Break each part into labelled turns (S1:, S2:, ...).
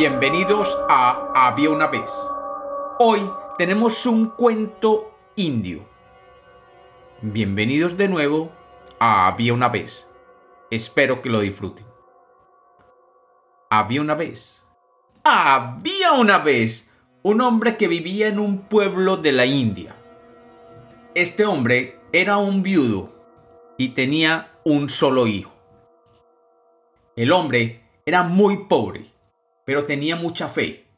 S1: Bienvenidos a Había una vez. Hoy tenemos un cuento indio. Bienvenidos de nuevo a Había una vez. Espero que lo disfruten. Había una vez. Había una vez un hombre que vivía en un pueblo de la India. Este hombre era un viudo y tenía un solo hijo. El hombre era muy pobre, pero tenía mucha fe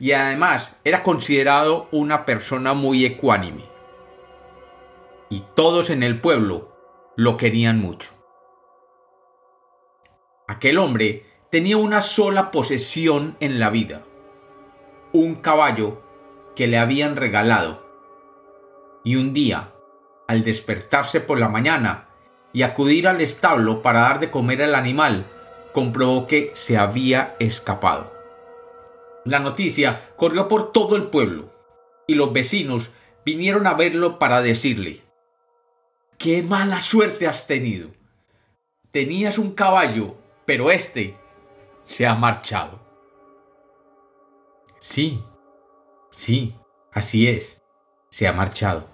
S1: y además era considerado una persona muy ecuánime. Y todos en el pueblo lo querían mucho. Aquel hombre tenía una sola posesión en la vida, un caballo que le habían regalado. Y un día, al despertarse por la mañana y acudir al establo para dar de comer al animal, comprobó que se había escapado. La noticia corrió por todo el pueblo y los vecinos vinieron a verlo para decirle ¡Qué mala suerte has tenido! Tenías un caballo, pero este se ha marchado. Sí, sí, así es, se ha marchado,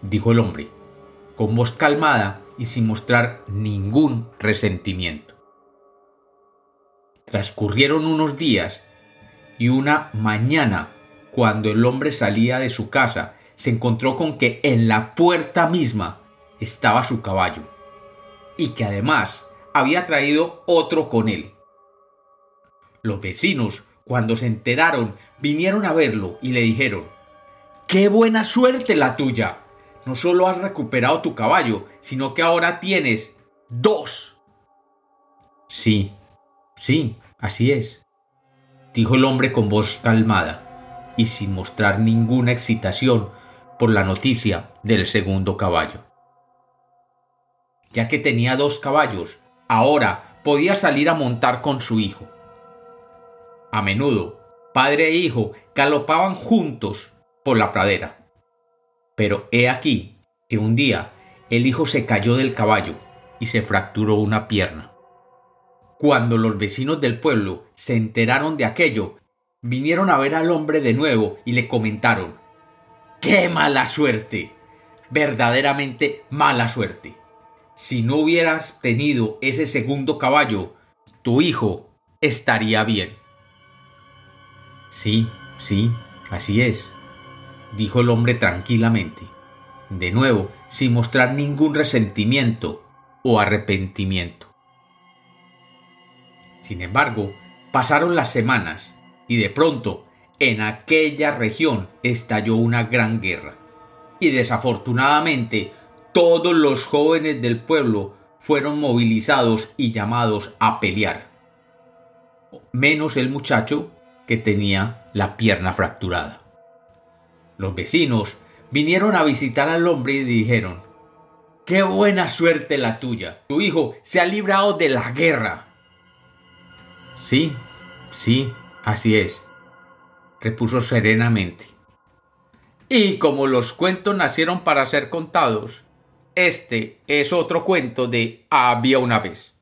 S1: dijo el hombre, con voz calmada y sin mostrar ningún resentimiento. Transcurrieron unos días y una mañana, cuando el hombre salía de su casa, se encontró con que en la puerta misma estaba su caballo, y que además había traído otro con él. Los vecinos, cuando se enteraron, vinieron a verlo y le dijeron ¡Qué buena suerte la tuya! No solo has recuperado tu caballo, sino que ahora tienes dos. Sí, Sí, así es, dijo el hombre con voz calmada y sin mostrar ninguna excitación por la noticia del segundo caballo. Ya que tenía dos caballos, ahora podía salir a montar con su hijo. A menudo, padre e hijo galopaban juntos por la pradera. Pero he aquí que un día el hijo se cayó del caballo y se fracturó una pierna. Cuando los vecinos del pueblo se enteraron de aquello, vinieron a ver al hombre de nuevo y le comentaron ¡Qué mala suerte! Verdaderamente mala suerte. Si no hubieras tenido ese segundo caballo, tu hijo estaría bien. Sí, sí, así es, dijo el hombre tranquilamente, de nuevo sin mostrar ningún resentimiento o arrepentimiento. Sin embargo, pasaron las semanas y de pronto en aquella región estalló una gran guerra. Y desafortunadamente todos los jóvenes del pueblo fueron movilizados y llamados a pelear. Menos el muchacho que tenía la pierna fracturada. Los vecinos vinieron a visitar al hombre y dijeron, ¡Qué buena suerte la tuya! Tu hijo se ha librado de la guerra. Sí, sí, así es, repuso serenamente. Y como los cuentos nacieron para ser contados, este es otro cuento de Había una vez.